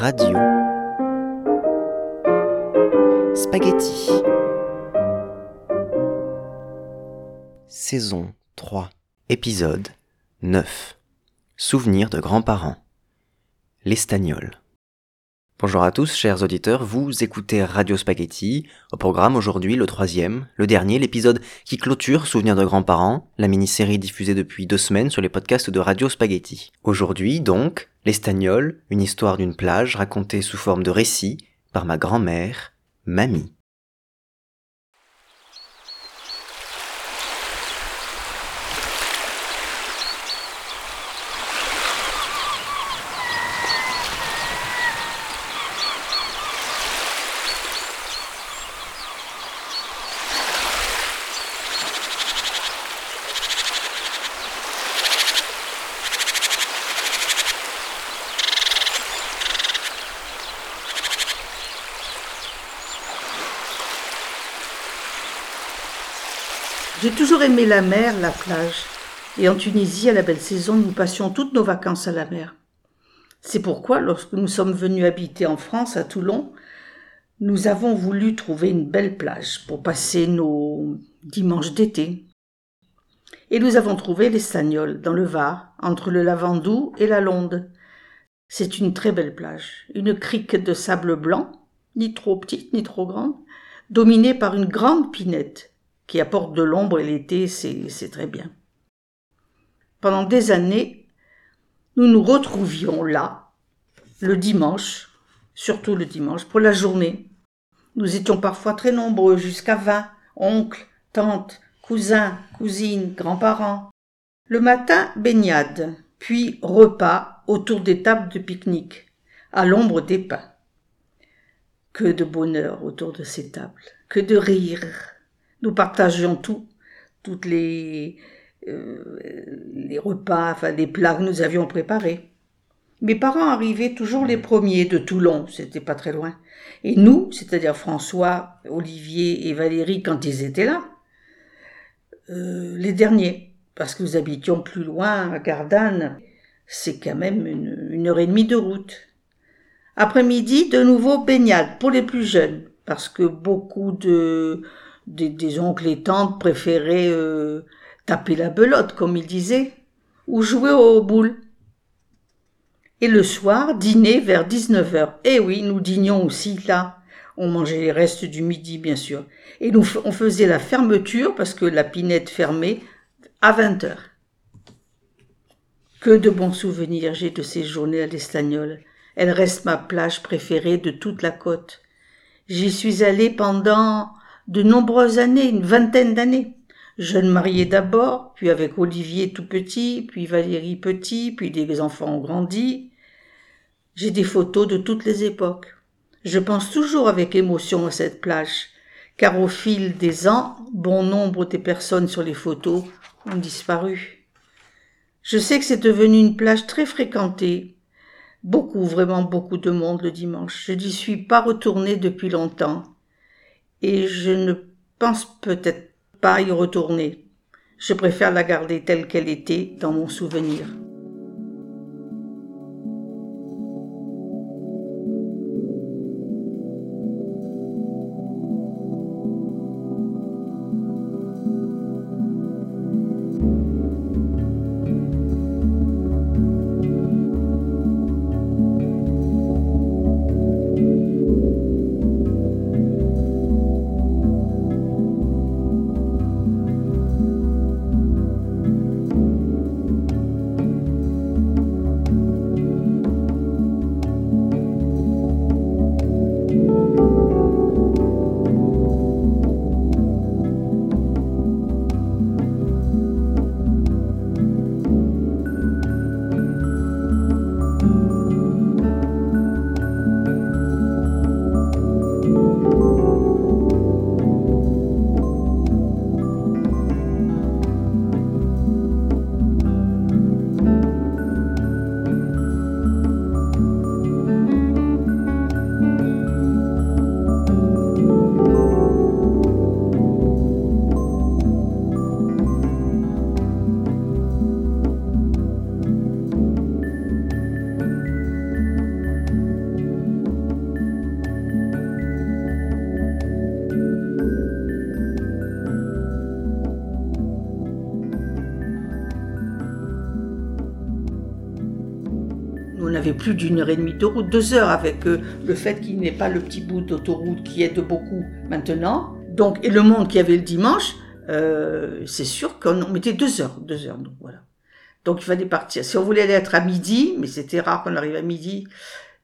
Radio. Spaghetti. Saison 3 Épisode 9 Souvenirs de grands-parents. L'Estagnol Bonjour à tous, chers auditeurs, vous écoutez Radio Spaghetti. Au programme aujourd'hui, le troisième, le dernier, l'épisode qui clôture Souvenirs de grands-parents, la mini-série diffusée depuis deux semaines sur les podcasts de Radio Spaghetti. Aujourd'hui, donc, L'Estagnol, une histoire d'une plage racontée sous forme de récit par ma grand-mère, Mamie. J'ai toujours aimé la mer, la plage. Et en Tunisie, à la belle saison, nous passions toutes nos vacances à la mer. C'est pourquoi, lorsque nous sommes venus habiter en France, à Toulon, nous avons voulu trouver une belle plage pour passer nos dimanches d'été. Et nous avons trouvé l'Estagnol, dans le Var, entre le Lavandou et la Londe. C'est une très belle plage, une crique de sable blanc, ni trop petite ni trop grande, dominée par une grande pinette qui apporte de l'ombre et l'été, c'est très bien. Pendant des années, nous nous retrouvions là, le dimanche, surtout le dimanche, pour la journée. Nous étions parfois très nombreux, jusqu'à vingt, oncles, tantes, cousins, cousines, grands-parents. Le matin, baignade, puis repas autour des tables de pique-nique, à l'ombre des pins. Que de bonheur autour de ces tables, que de rire, nous partagions tout, toutes les, euh, les repas, enfin les plats que nous avions préparés. Mes parents arrivaient toujours les premiers de Toulon, c'était pas très loin. Et nous, c'est-à-dire François, Olivier et Valérie quand ils étaient là, euh, les derniers, parce que nous habitions plus loin, à Gardanne, c'est quand même une, une heure et demie de route. Après-midi, de nouveau baignade pour les plus jeunes, parce que beaucoup de, des, oncles et tantes préféraient euh, taper la belote, comme ils disaient, ou jouer aux boules. Et le soir, dîner vers 19 heures. Eh oui, nous dînions aussi là. On mangeait les restes du midi, bien sûr. Et nous, on faisait la fermeture, parce que la pinette fermait, à 20 heures. Que de bons souvenirs j'ai de ces journées à l'Estagnol. Elle reste ma plage préférée de toute la côte. J'y suis allée pendant de nombreuses années, une vingtaine d'années. Jeune mariée d'abord, puis avec Olivier tout petit, puis Valérie petit, puis des enfants ont grandi. J'ai des photos de toutes les époques. Je pense toujours avec émotion à cette plage, car au fil des ans, bon nombre des personnes sur les photos ont disparu. Je sais que c'est devenu une plage très fréquentée. Beaucoup, vraiment beaucoup de monde le dimanche. Je n'y suis pas retournée depuis longtemps et je ne pense peut-être pas y retourner. Je préfère la garder telle qu'elle était dans mon souvenir. Plus d'une heure et demie de route, deux heures avec euh, le fait qu'il n'y ait pas le petit bout d'autoroute qui aide beaucoup maintenant. Donc, et le monde qu'il y avait le dimanche, euh, c'est sûr qu'on mettait deux heures, deux heures, donc voilà. Donc il fallait partir. Si on voulait aller être à midi, mais c'était rare qu'on arrive à midi,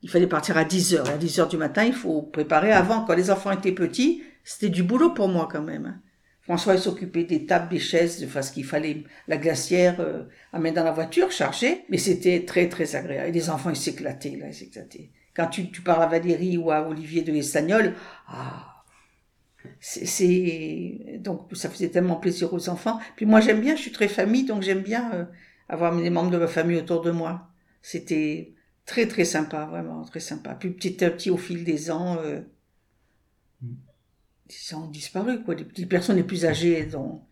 il fallait partir à 10 heures. À 10 heures du matin, il faut préparer avant. Quand les enfants étaient petits, c'était du boulot pour moi quand même. François s'occupait des tables, des chaises, de ce qu'il fallait la glacière euh, à mettre dans la voiture, chargée. Mais c'était très très agréable. Et les enfants, ils s'éclataient, là, ils s'éclataient. Quand tu, parles à Valérie ou à Olivier de l'Estagnol, ah, c'est donc ça faisait tellement plaisir aux enfants. Puis moi j'aime bien, je suis très famille, donc j'aime bien euh, avoir les membres de ma famille autour de moi. C'était très très sympa, vraiment très sympa. Puis petit à petit, au fil des ans, euh, ils ont disparu, quoi. Les, personnes les plus âgées, dont,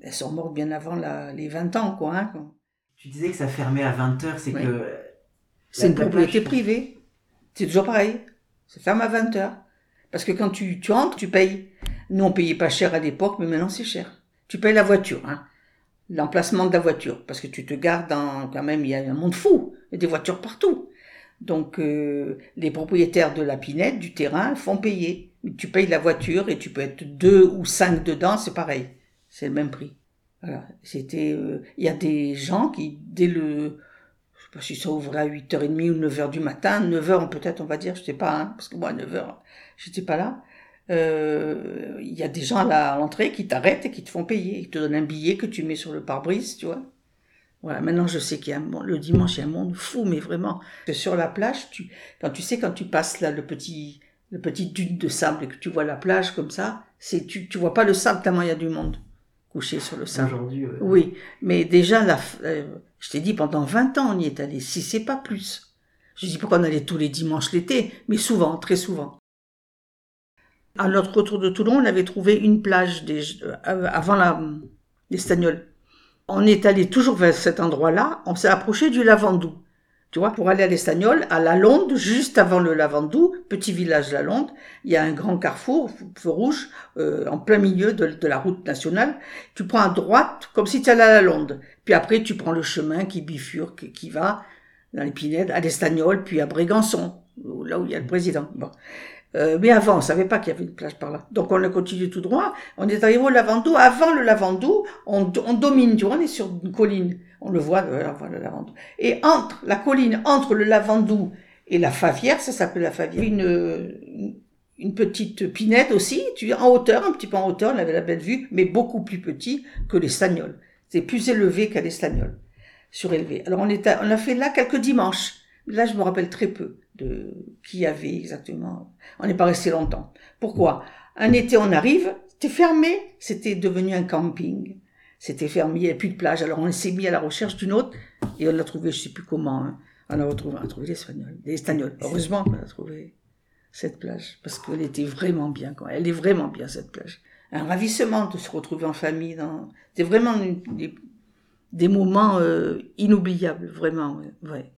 elles sont mortes bien avant les 20 ans, quoi, hein, quoi. Tu disais que ça fermait à 20h, c'est que... C'est une propriété privée. C'est toujours pareil. Ça ferme à 20h. Parce que quand tu, tu entres, tu payes. Nous, on payait pas cher à l'époque, mais maintenant c'est cher. Tu payes la voiture, hein. L'emplacement de la voiture. Parce que tu te gardes dans, quand même, il y a un monde fou. Il y a des voitures partout. Donc, euh, les propriétaires de la pinette, du terrain, font payer. Tu payes la voiture et tu peux être deux ou cinq dedans, c'est pareil. C'est le même prix. Voilà. C'était, euh, il y a des gens qui, dès le, je sais pas si ça ouvrait à 8h30 ou 9h du matin, 9h peut-être on va dire, je sais pas, hein, parce que moi 9h, j'étais pas là. Euh, il y a des gens à l'entrée qui t'arrêtent et qui te font payer. Ils te donnent un billet que tu mets sur le pare-brise, tu vois. Voilà, maintenant je sais qu'il y a un le dimanche il y a un monde fou, mais vraiment. Sur la plage, tu, quand tu sais quand tu passes là le petit, le petit dune de sable et que tu vois la plage comme ça, c'est tu, tu vois pas le sable tellement il y a du monde couché sur le sable. Aujourd'hui. Oui, mais déjà là, euh, je t'ai dit pendant 20 ans on y est allé, si c'est pas plus. Je dis pas qu'on allait tous les dimanches l'été, mais souvent, très souvent. À notre retour de Toulon, on avait trouvé une plage des, euh, avant la, l'Estagnol. On est allé toujours vers cet endroit-là, on s'est approché du Lavandou. Tu vois, pour aller à l'Estagnol, à La Londe, juste avant le Lavandou, petit village La Londe, il y a un grand carrefour, feu rouge, euh, en plein milieu de, la route nationale. Tu prends à droite, comme si tu allais à La Londe. Puis après, tu prends le chemin qui bifurque, qui va dans les à l'Estagnol, puis à Brégançon, là où il y a le président. Bon. Euh, mais avant, on savait pas qu'il y avait une plage par là. Donc on a continué tout droit. On est arrivé au Lavandou. Avant le Lavandou, on, on domine, tu vois, on est sur une colline. On le voit, euh, on voit le Lavandou. Et entre la colline, entre le Lavandou et la Favière, ça s'appelle la Favière, une, une, petite pinette aussi, tu en hauteur, un petit peu en hauteur, on avait la belle vue, mais beaucoup plus petit que les Stagnols. C'est plus élevé qu'à l'Estagnol, surélevé. Alors on, était, on a fait là quelques dimanches. Là, je me rappelle très peu de qui y avait exactement. On n'est pas resté longtemps. Pourquoi? Un été, on arrive, c'était fermé, c'était devenu un camping. C'était fermé, il n'y avait plus de plage. Alors on s'est mis à la recherche d'une autre et on l'a trouvé, je sais plus comment. Hein. On a retrouvé, on a trouvé l'Espagnol. Heureusement qu'on a trouvé cette plage parce qu'elle était vraiment bien. Quoi. Elle est vraiment bien cette plage. Un ravissement de se retrouver en famille. Dans... C'était vraiment des, des moments euh, inoubliables, vraiment. Ouais.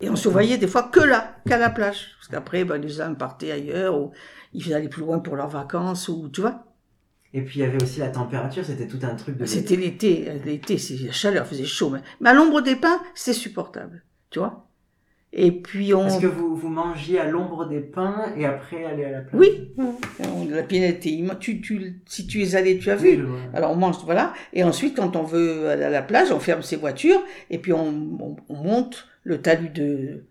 Et on se voyait des fois que là, qu'à la plage. Parce qu'après, ben, les uns partaient ailleurs, ou ils allaient plus loin pour leurs vacances, ou tu vois. Et puis il y avait aussi la température, c'était tout un truc de... C'était l'été, l'été, c'est la chaleur, faisait chaud. Mais, mais à l'ombre des pins, c'est supportable, tu vois. Et puis on... Parce que vous, vous mangiez à l'ombre des pins et après aller à la plage? Oui, la pinette tu, tu, si tu es allé, tu as vu. Alors on mange, voilà. Et ensuite, quand on veut aller à la plage, on ferme ses voitures et puis on, on monte le talus de,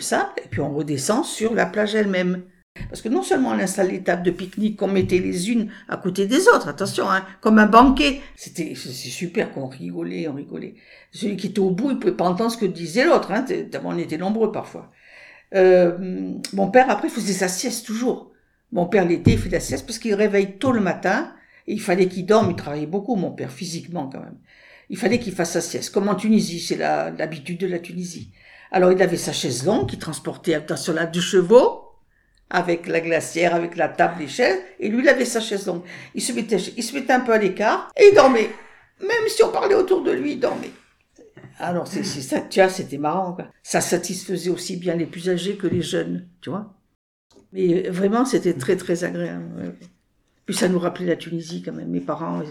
sable, et puis on redescend sur la plage elle-même. Parce que non seulement on installe les tables de pique-nique qu'on mettait les unes à côté des autres, attention, hein, comme un banquet. C'était c'est super qu'on rigolait, on rigolait. Celui qui était au bout, il pouvait pas entendre ce que disait l'autre. Hein, on était nombreux parfois. Euh, mon père après faisait sa sieste toujours. Mon père l'été il fait la sieste parce qu'il réveille tôt le matin il fallait qu'il dorme. Il travaillait beaucoup, mon père physiquement quand même il fallait qu'il fasse sa sieste. Comme en Tunisie, c'est l'habitude de la Tunisie. Alors il avait sa chaise longue qui transportait sur la deux chevaux, avec la glacière, avec la table, les chaises, et lui il avait sa chaise longue. Il se mettait, il se mettait un peu à l'écart et il dormait. Même si on parlait autour de lui, il dormait. Alors c'est ça, tu vois, c'était marrant. Quoi. Ça satisfaisait aussi bien les plus âgés que les jeunes, tu vois. Mais vraiment, c'était très très agréable. Puis ça nous rappelait la Tunisie quand même. Mes parents,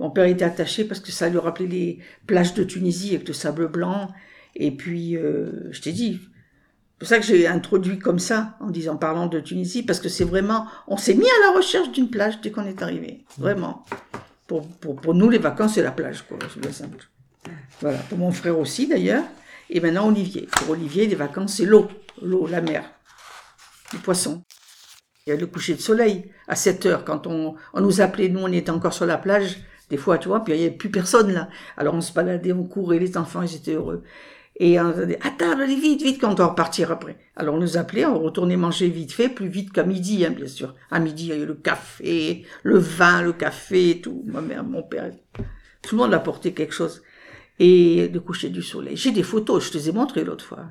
mon père était attaché parce que ça lui rappelait les plages de Tunisie avec le sable blanc. Et puis, euh, je t'ai dit, c'est pour ça que j'ai introduit comme ça, en disant, parlant de Tunisie, parce que c'est vraiment, on s'est mis à la recherche d'une plage dès qu'on est arrivé. Vraiment. Pour, pour, pour nous, les vacances, c'est la plage, quoi. C'est simple. Voilà. Pour mon frère aussi, d'ailleurs. Et maintenant, Olivier. Pour Olivier, les vacances, c'est l'eau. L'eau, la mer. Les poissons. Il y a le coucher de soleil à 7 heures. Quand on, on nous appelait, nous, on était encore sur la plage, des fois, tu vois, puis il n'y avait plus personne là. Alors on se baladait, on courait, les enfants, ils étaient heureux. Et on disait, à table, allez vite, vite, quand on doit repartir après. Alors on nous appelait, on retournait manger vite fait, plus vite qu'à midi, hein, bien sûr. À midi, il y a eu le café, le vin, le café, tout. Ma mère, mon père, tout le monde apportait quelque chose. Et le coucher du soleil. J'ai des photos, je te les ai montrées l'autre fois.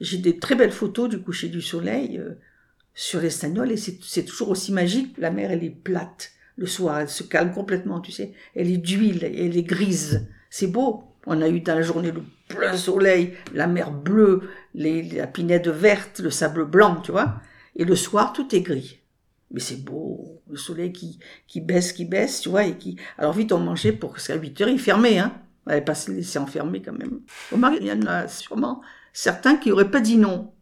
J'ai des très belles photos du coucher du soleil euh, sur l'Estagnol et c'est toujours aussi magique. La mer, elle est plate. Le soir, elle se calme complètement, tu sais. Elle est d'huile, elle est grise. C'est beau. On a eu dans la journée le plein soleil, la mer bleue, les, la pinède verte, le sable blanc, tu vois. Et le soir, tout est gris. Mais c'est beau, le soleil qui, baisse, qui baisse, tu vois, et qui... Alors vite, on mangeait pour qu'à 8 heures, il fermait, hein. On n'allait pas se laisser enfermer quand même. il y en a sûrement certains qui n'auraient pas dit non.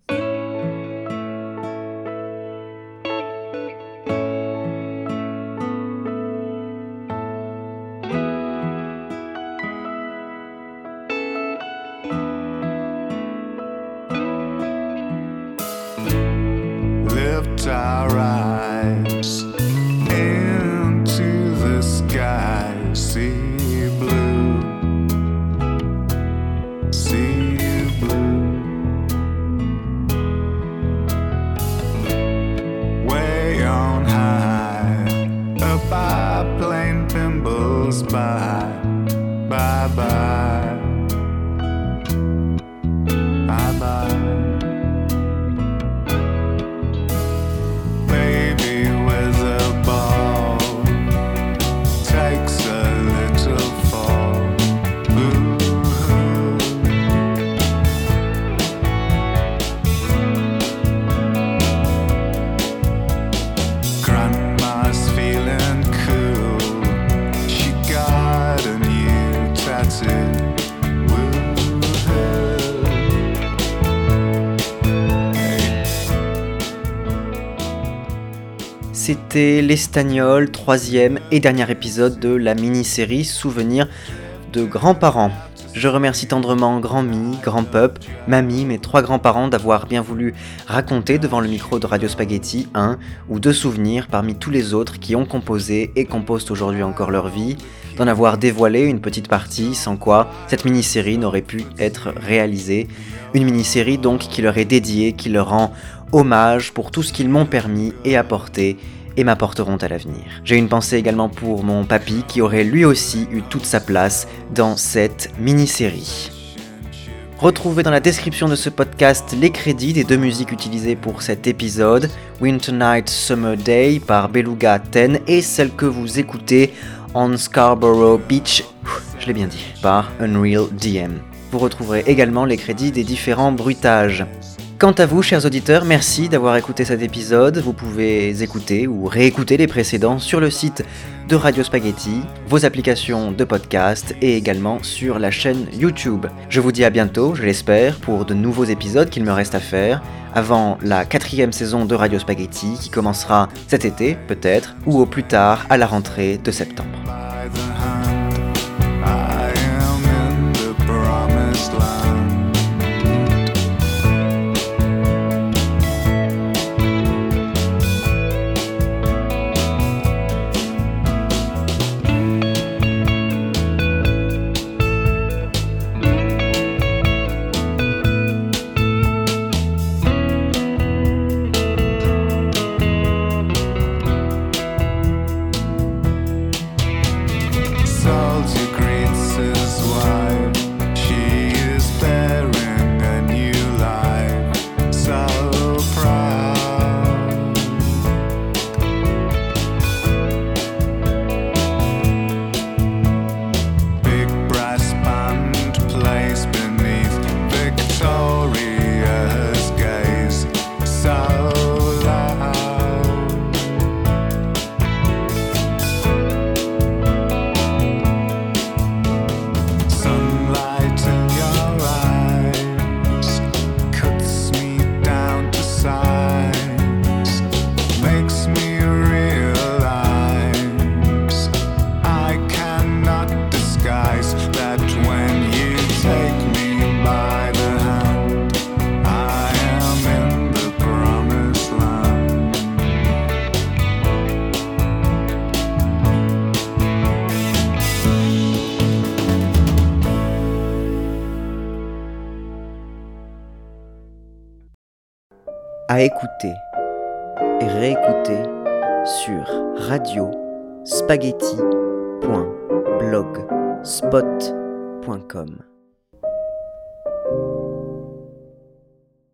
C'était l'Estagnol, troisième et dernier épisode de la mini-série Souvenirs de grands-parents. Je remercie tendrement Grand-Mi, Grand-Pup, Mamie, mes trois grands-parents d'avoir bien voulu raconter devant le micro de Radio Spaghetti un ou deux souvenirs parmi tous les autres qui ont composé et composent aujourd'hui encore leur vie, d'en avoir dévoilé une petite partie sans quoi cette mini-série n'aurait pu être réalisée. Une mini-série donc qui leur est dédiée, qui leur rend hommage pour tout ce qu'ils m'ont permis et apporté et m'apporteront à l'avenir. J'ai une pensée également pour mon papy qui aurait lui aussi eu toute sa place dans cette mini-série. Retrouvez dans la description de ce podcast les crédits des deux musiques utilisées pour cet épisode, Winter Night Summer Day par Beluga 10 et celle que vous écoutez On Scarborough Beach, je l'ai bien dit, par Unreal DM. Vous retrouverez également les crédits des différents bruitages. Quant à vous, chers auditeurs, merci d'avoir écouté cet épisode. Vous pouvez écouter ou réécouter les précédents sur le site de Radio Spaghetti, vos applications de podcast et également sur la chaîne YouTube. Je vous dis à bientôt, je l'espère, pour de nouveaux épisodes qu'il me reste à faire avant la quatrième saison de Radio Spaghetti qui commencera cet été peut-être ou au plus tard à la rentrée de septembre. À écouter et réécouter sur radio spaghetti.blogspot.com.